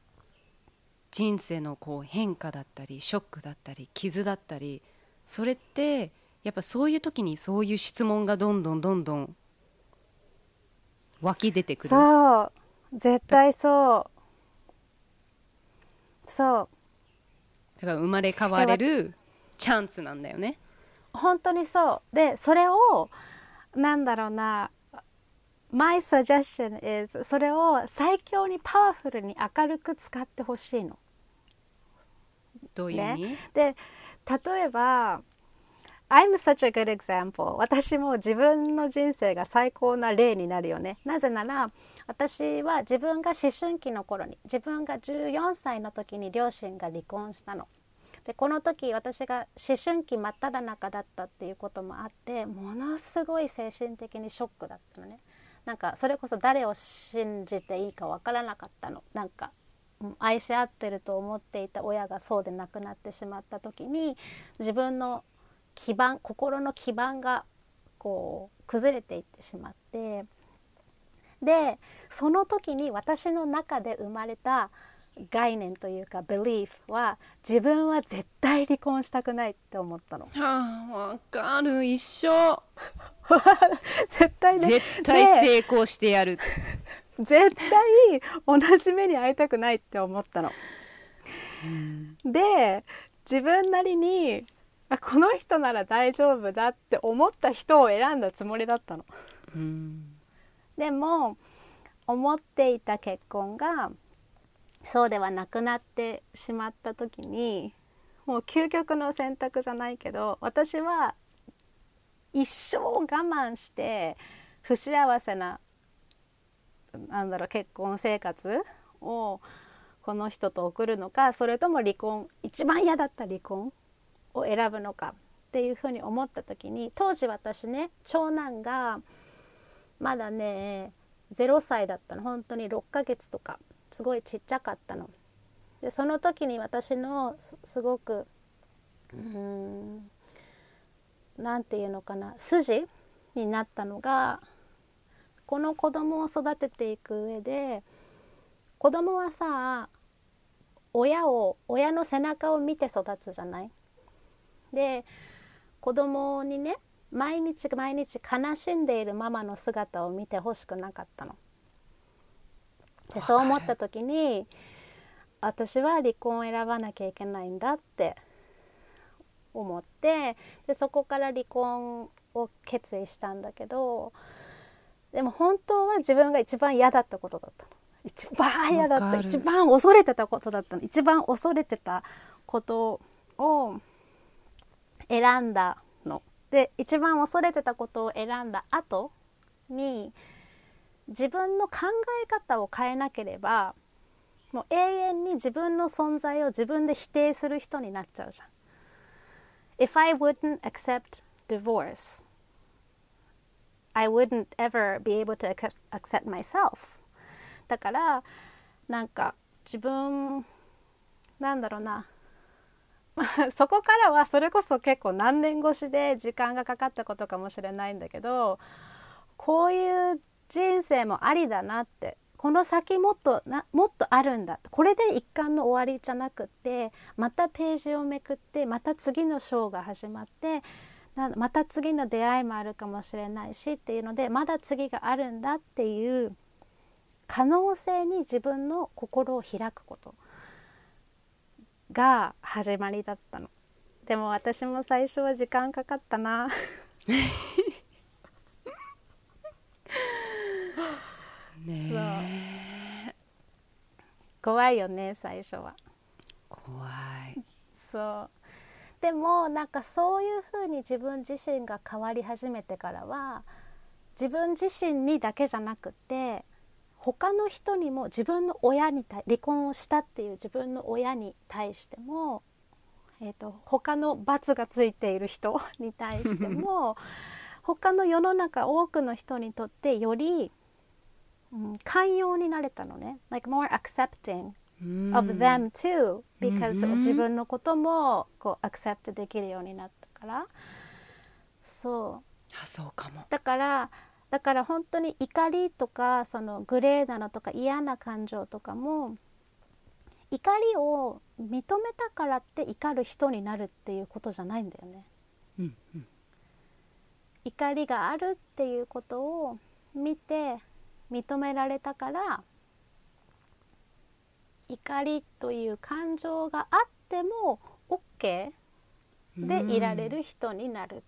人生のこう変化だったりショックだったり傷だったりそれってやっぱそういう時にそういう質問がどんどんどんどん湧き出てくる。そう。絶対そう。そう。だから生まれ変われるチャンスなんだよね。本当にそう。でそれをなんだろうな My suggestion is それを最強にパワフルに明るく使ってほしいの。どういう意味、で例えば I'm such a good example 私も自分の人生が最高な例になるよね。なぜなら私は自分が思春期の頃に自分が14歳の時に両親が離婚したの。でこの時私が思春期真っ只中だったっていうこともあってものすごい精神的にショックだったのね。なんかそれこそ誰を信じていいかわからなかったの。なんか愛し合ってると思っていた親がそうでなくなってしまった時に自分の基盤心の基盤がこう崩れていってしまってでその時に私の中で生まれた概念というか belief は自分は絶対離婚したくないって思ったの。はあわかる。一緒。絶対ね。絶対成功してやる 絶対同じ目に遭いたくないって思ったの。で自分なりにあこの人なら大丈夫だって思った人を選んだつもりだったの。うんでも思っていた結婚がそうではなくなってしまった時にもう究極の選択じゃないけど私は一生我慢して不幸せななんだろう結婚生活をこの人と送るのかそれとも離婚一番嫌だった離婚を選ぶのかっていうふうに思った時に当時私ね長男がまだね0歳だったの本当に6ヶ月とかすごいちっちゃかったの。でその時に私のすごくうんなんていうのかな筋になったのがこの子供を育てていく上で子供はさ親を親の背中を見て育つじゃない？で子供にね毎日毎日悲しんでいるママの姿を見てほしくなかったの。でそう思った時に私は離婚を選ばなきゃいけないんだって思ってでそこから離婚を決意したんだけどでも本当は自分が一番嫌だったことだったの。一番嫌だった一番恐れてたことだったの。一番恐れてたことを選んだの。で一番恐れてたことを選んだ後に自分の考え方を変えなければもう永遠に自分の存在を自分で否定する人になっちゃうじゃん。If I wouldn't accept divorce, I wouldn't ever be able to accept, myself. だからなんか自分なんだろうな。そこからはそれこそ結構何年越しで時間がかかったことかもしれないんだけどこういう人生もありだなって。この先もっとなもっとあるんだ。これで一巻の終わりじゃなくってまたページをめくってまた次の章が始まってまた次の出会いもあるかもしれないしっていうのでまだ次があるんだっていう可能性に自分の心を開くことが始まりだったの。でも私も最初は時間かかったな。ね怖いよね最初は。怖い。そうでもなんかそういうふうに自分自身が変わり始めてからは自分自身にだけじゃなくて他の人にも自分の親に対離婚をしたっていう自分の親に対しても、えー、と他の罰がついている人 に対しても 他の世の中多くの人にとってより、うん、寛容になれたのね。Like more accepting of them too because、うん自分のこともこう accept できるようになったから。そう。あそうかも。だからだから本当に怒りとかそのグレーなのとか嫌な感情とかも怒りを認めたからって怒る人になるっていうことじゃないんだよね。うんうん。怒りがあるっていうことを見て認められたから怒りという感情があっても OK でいられる人になる、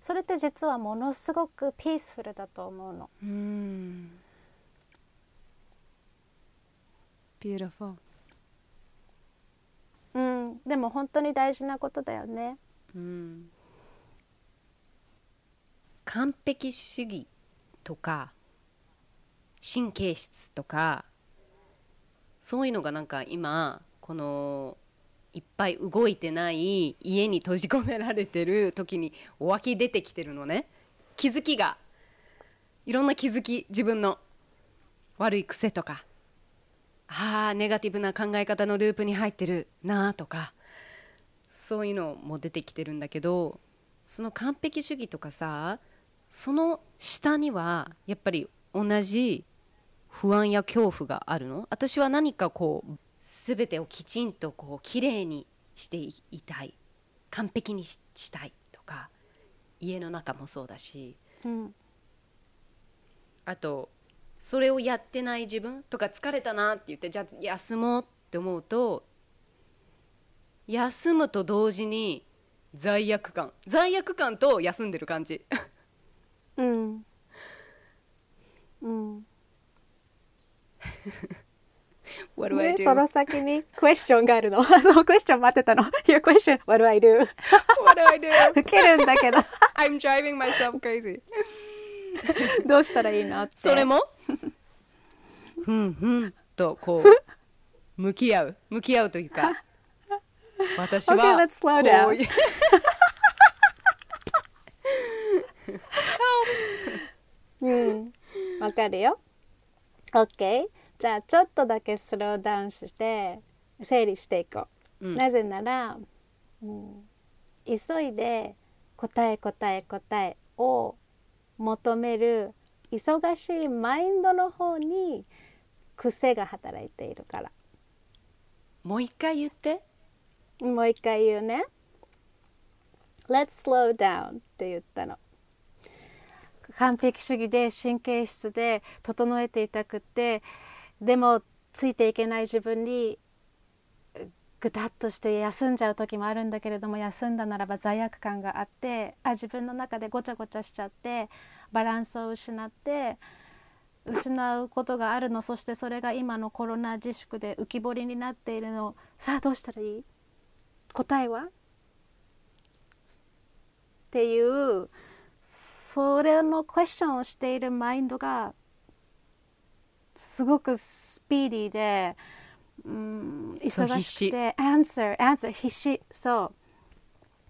それって実はものすごくピースフルだと思うの。うん。Beautiful うん、でも本当に大事なことだよね。うん。完璧主義とか神経質とかそういうのがなんか今このいっぱい動いてない家に閉じ込められてる時にお湧き出てきてるのね。気づきが。いろんな気づき自分の悪い癖とか。あーネガティブな考え方のループに入ってるなとか。そういうのも出てきてるんだけどその完璧主義とかさその下にはやっぱり同じ不安や恐怖があるの？私は何かこう全てをきちんとこう綺麗にしていいたい。完璧にししたい。とか家の中もそうだし。うん、あとそれをやってない自分？とか疲れたなって言ってじゃあ休もうって思うと休むと同時に罪悪感。罪悪感と休んでる感じ。うん、うん。What do I ね、do? その先にクエスチョンがあるの。そのクエスチョン待ってたの。Your question, what do I do? What do I do? 受けるんだけど、I'm driving myself crazy どうしたらいいのって。それも？ふんふんとこう向き合う向き合うというか私は Okay, let's slow down. こういううん、わかるよ。OK。じゃあちょっとだけスローダウンして整理していこう。うんなぜなら、うん、急いで答え答え答えを求める忙しいマインドの方に癖が働いているから。もう一回言ってもう一回言うね。Let's slow down って言ったの。完璧主義で神経質で整えていたくってでもついていけない自分にぐたっとして休んじゃう時もあるんだけれども休んだならば罪悪感があってあ自分の中でごちゃごちゃしちゃってバランスを失って失うことがあるのそしてそれが今のコロナ自粛で浮き彫りになっているの。さあどうしたらいい？答えは？っていうそれのクエスチョンをしているマインドがすごくスピーディーで、うん、忙しくて answer answer 必死。そう。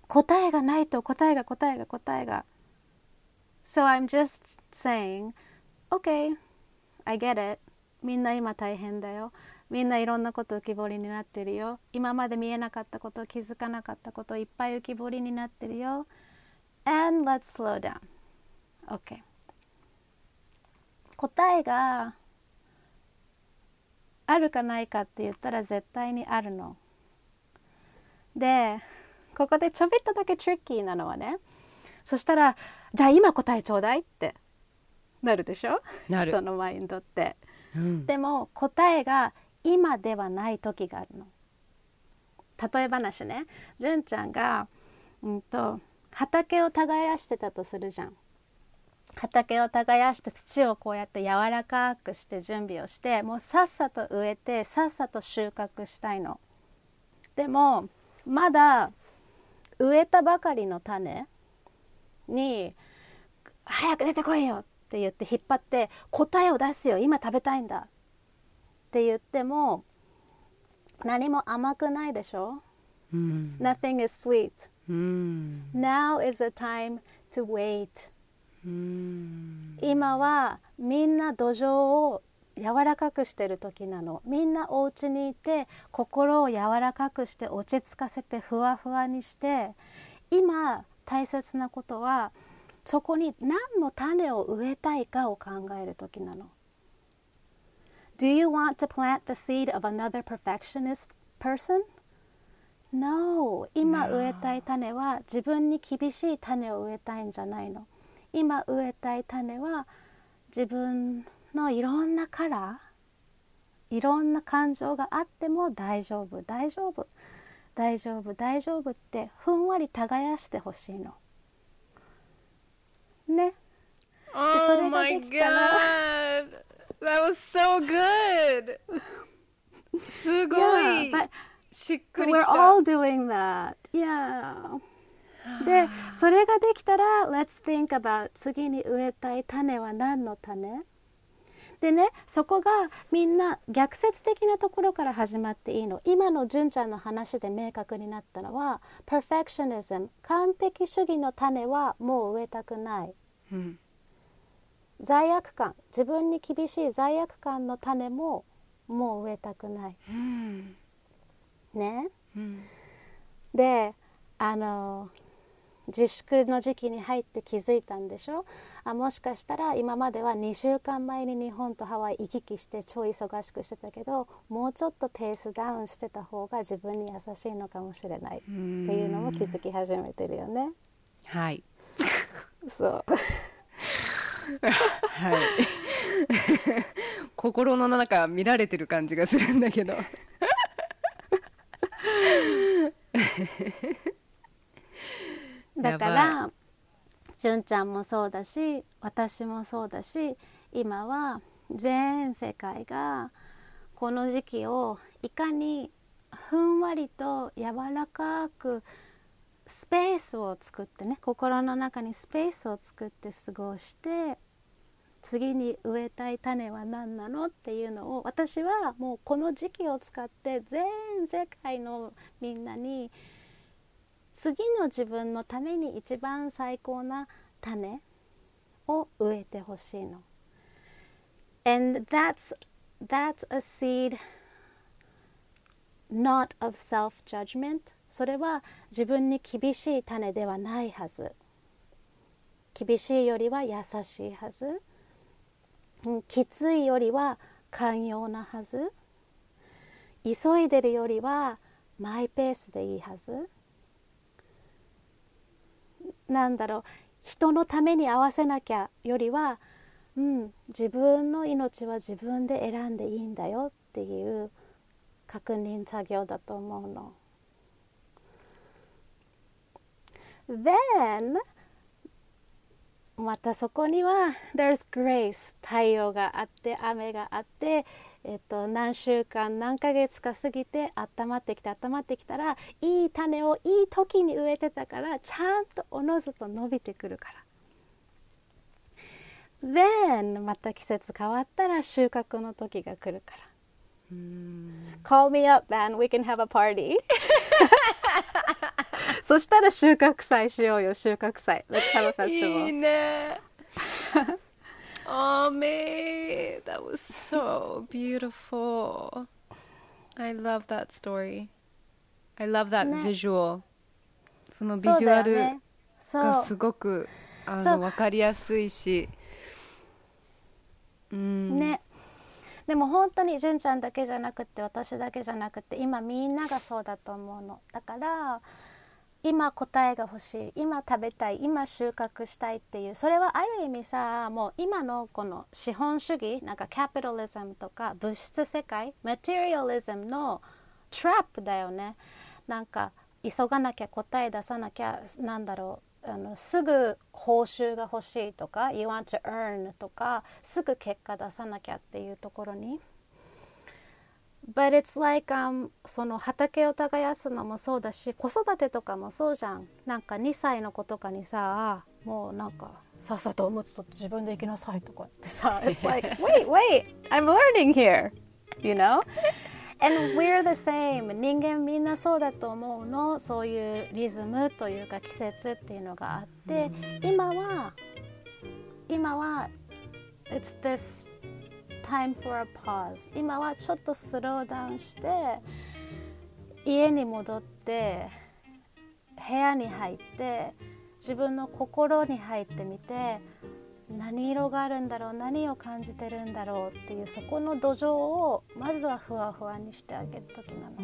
答えがないと答えが答えが答えが。So I'm just saying okay I get it. みんな今大変だよ。みんないろんなこと浮き彫りになってるよ。今まで見えなかったこと気づかなかったこといっぱい浮き彫りになってるよ。And let's slow down OK 答えがあるかないかって言ったら絶対にあるの。でここでちょびっとだけトリッキーなのはねそしたらじゃあ今答えちょうだいってなるでしょ？人のマインドって。うん。でも答えが今ではない時があるの。例え話ね。純ちゃんが、うん、と畑を耕してたとするじゃん畑を耕して土をこうやって柔らかくして準備をしてもうさっさと植えてさっさと収穫したいの。でもまだ植えたばかりの種に「早く出てこいよ」って言って引っ張って「答えを出すよ今食べたいんだ」って言っても何も甘くないでしょ？うん。Nothing is sweet. うん。Now is the time to wait. うん今はみんな土壌を柔らかくしてる時なの。みんなお家にいて心を柔らかくして落ち着かせてふわふわにして今大切なことはそこに何の種を植えたいかを考える時なの。Do you want to plant the seed of another perfectionist person? No. 今植えたい種は自分に厳しい種を植えたいんじゃないの今植えたい種は自分のいろんなカラーいろんな感情があっても大丈夫大丈夫大丈夫大丈夫ってふんわり耕してほしいのね Oh それができたら god! That was so good! すごい Yeah, しっくりき We're た all doing that. Yeah. でそれができたら Let's think about 次に植えたい種は何の種？でねそこがみんな逆説的なところから始まっていいの。今の純ちゃんの話で明確になったのは Perfectionism 完璧主義の種はもう植えたくない。うん。罪悪感。自分に厳しい罪悪感の種ももう植えたくない。うん。ね。うん。であの自粛の時期に入って気づいたんでしょ？あもしかしたら今までは2週間前に日本とハワイ行き来して超忙しくしてたけどもうちょっとペースダウンしてた方が自分に優しいのかもしれない。っていうのも気づき始めてるよね。はい。そう。はい。心の中見られてる感じがするんだけどだから純ちゃんもそうだし私もそうだし今は全世界がこの時期をいかにふんわりと柔らかくスペースを作ってね心の中にスペースを作って過ごして次に植えたい種は何なのっていうのを私はもうこの時期を使って全世界のみんなに次の自分のために一番最高な種を植えてほしいの。And that's, that's a seed not of self-judgment. それは自分に厳しい種ではないはず。厳しいよりは優しいはず。きついよりは寛容なはず。急いでるよりはマイペースでいいはず。なんだろう人のために合わせなきゃよりは、うん、自分の命は自分で選んでいいんだよっていう確認作業だと思うの。Then またそこには There's grace 太陽があって雨があってえっと、何週間何ヶ月か過ぎて温まってきて温まってきたらいい種をいい時に植えてたからちゃんとおのずと伸びてくるから。Then また季節変わったら収穫の時が来るから。Call me up, man. We can have a party. そしたら収穫祭しようよ収穫祭。Let's have a いい festival. ね Oh man, that was so beautiful. I love that story. I love that ね。visual. そのビジュアルがすごくあの分かりやすいし、うん、ね。でも本当に純ちゃんだけじゃなくって私だけじゃなくて今みんながそうだと思うの。だから今答えが欲しい今食べたい今収穫したいっていうそれはある意味さもう今のこの資本主義なんかキャピタリズムとか物質世界マテリアリズムのトラップだよね。なんか急がなきゃ答え出さなきゃなんだろうあのすぐ報酬が欲しいとか You want to earn とかすぐ結果出さなきゃっていうところに But it's like、um, その畑を耕すのもそうだし子育てとかもそうじゃん。なんか2歳の子とかにさもうなんかさっさとおむつ取って自分で行きなさいとかってさ It's like wait wait I'm learning here you know? And we're the same. 人間みんなそうだと思うの。そういうリズムというか季節っていうのがあって今は今は It's this time for a pause 今はちょっとスローダウンして家に戻って部屋に入って自分の心に入ってみて何色があるんだろう何を感じてるんだろうっていうそこの土壌をまずはふわふわにしてあげる時なの。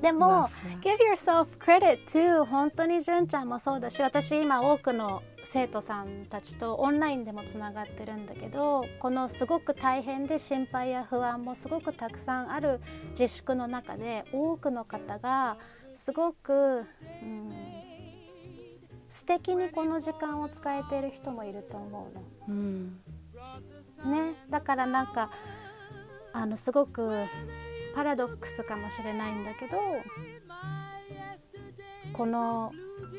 でも give yourself credit too 本当に純ちゃんもそうだし私今多くの生徒さんたちとオンラインでもつながってるんだけどこのすごく大変で心配や不安もすごくたくさんある自粛の中で多くの方がすごく、うん、素敵にこの時間を使えている人もいると思うの。うん。ね、だからなんかあのすごくパラドックスかもしれないんだけどこの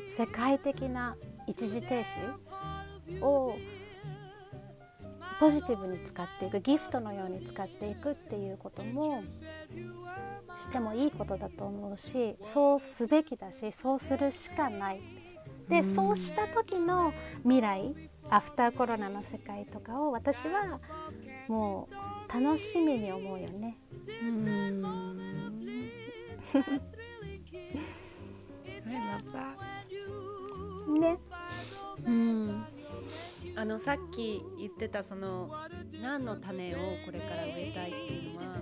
世界的な一時停止をポジティブに使っていくギフトのように使っていくっていうこともしてもいいことだと思うしそうすべきだしそうするしかない。でそうした時の未来アフターコロナの世界とかを私はもう楽しみに思うよね。うんね。うん。あのさっき言ってたその何の種をこれから植えたいっていうのは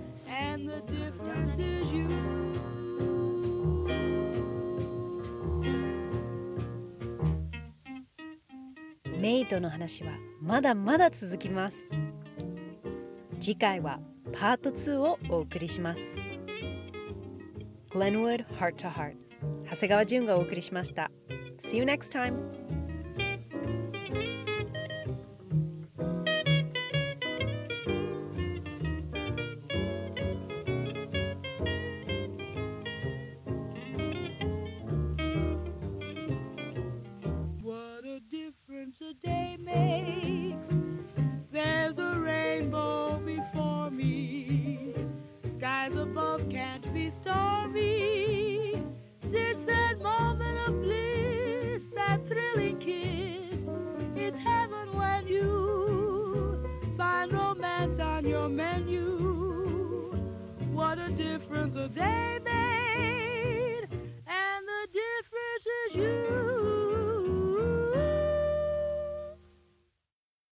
メイとの話はまだまだ続きます。次回はパート2をお送りします。Glenwood Heart to Heart 長谷川淳がお送りしました See you next time!